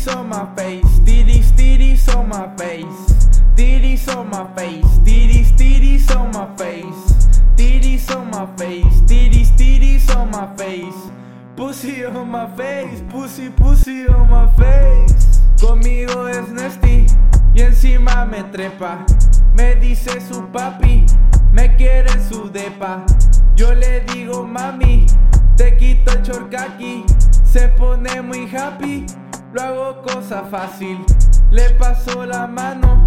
Titties on my face, titties, titties on my face. Titties on my face, titties, titties on my face. Titties on my face, titties, titties on my face. Pussy on my face, pussy, pussy on my face. Conmigo es Nesty y encima me trepa. Me dice su papi, me quiere en su depa. Yo le digo mami, te quito el chorcaqui. Se pone muy happy, lo hago cosa fácil. Le paso la mano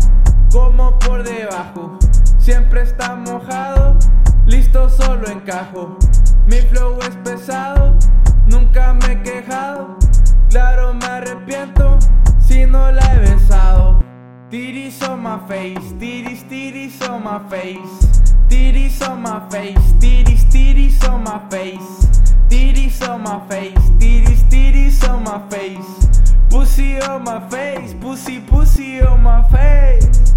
como por debajo. Siempre está mojado, listo solo encajo. Mi flow es pesado, nunca me he quejado. Claro, me arrepiento si no la he besado. Titties on my face, titties, titties on my face. Titties on my face, titties, titties on my face. Titties on my face, titties, titties on my face. Pussy on my face, pussy, pussy on my face.